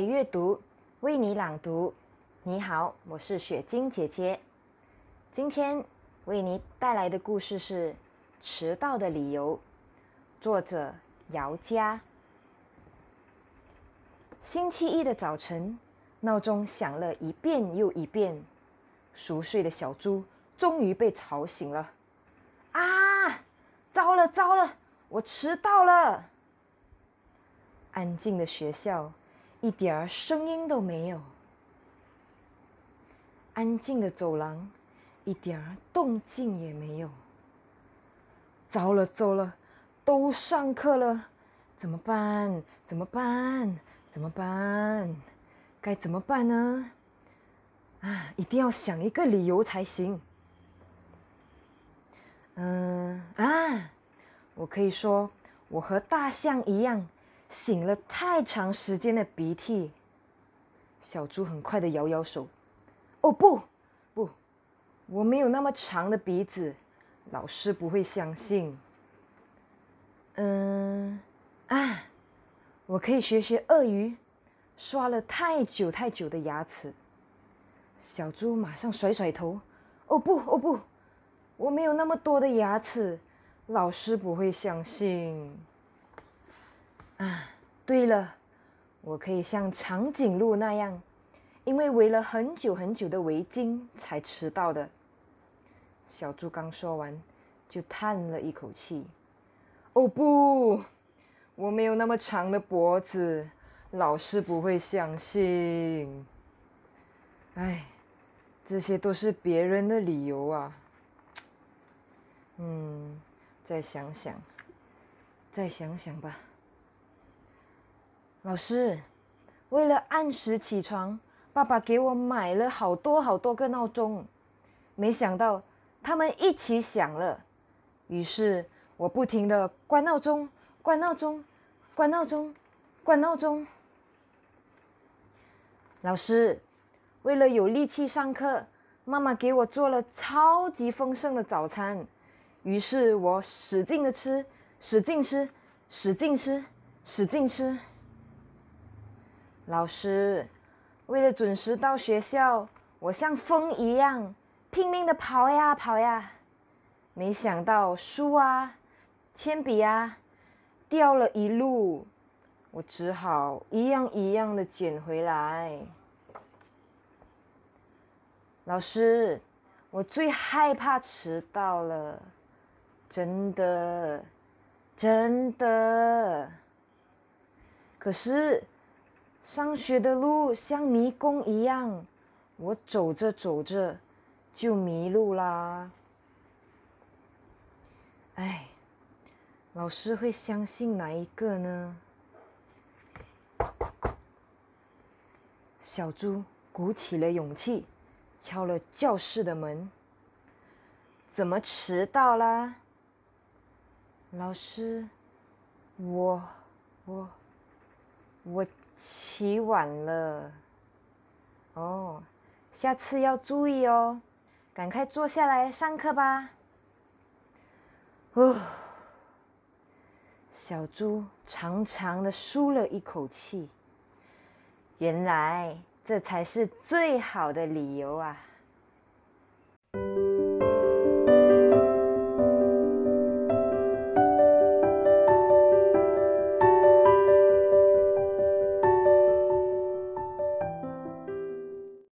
阅读，为你朗读。你好，我是雪晶姐姐。今天为你带来的故事是《迟到的理由》，作者姚佳。星期一的早晨，闹钟响了一遍又一遍，熟睡的小猪终于被吵醒了。啊！糟了糟了，我迟到了！安静的学校，一点儿声音都没有。安静的走廊，一点儿动静也没有。糟了糟了，都上课了，怎么办？怎么办？怎么办？该怎么办呢？啊，一定要想一个理由才行。嗯啊，我可以说，我和大象一样。擤了太长时间的鼻涕，小猪很快的摇摇手。哦不，不，我没有那么长的鼻子，老师不会相信。嗯，啊，我可以学学鳄鱼，刷了太久太久的牙齿。小猪马上甩甩头。哦不，哦不，我没有那么多的牙齿，老师不会相信。啊，对了，我可以像长颈鹿那样，因为围了很久很久的围巾才迟到的。小猪刚说完，就叹了一口气：“哦不，我没有那么长的脖子，老师不会相信。”哎，这些都是别人的理由啊。嗯，再想想，再想想吧。老师，为了按时起床，爸爸给我买了好多好多个闹钟，没想到他们一起响了，于是我不停的关闹钟、关闹钟、关闹钟、关闹钟。老师，为了有力气上课，妈妈给我做了超级丰盛的早餐，于是我使劲的吃，使劲吃，使劲吃，使劲吃。老师，为了准时到学校，我像风一样拼命的跑呀跑呀，没想到书啊、铅笔啊掉了一路，我只好一样一样的捡回来。老师，我最害怕迟到了，真的，真的。可是。上学的路像迷宫一样，我走着走着就迷路啦。哎，老师会相信哪一个呢？小猪鼓起了勇气，敲了教室的门。怎么迟到啦？老师，我，我，我。起晚了，哦，下次要注意哦，赶快坐下来上课吧。哦，小猪长长的舒了一口气，原来这才是最好的理由啊。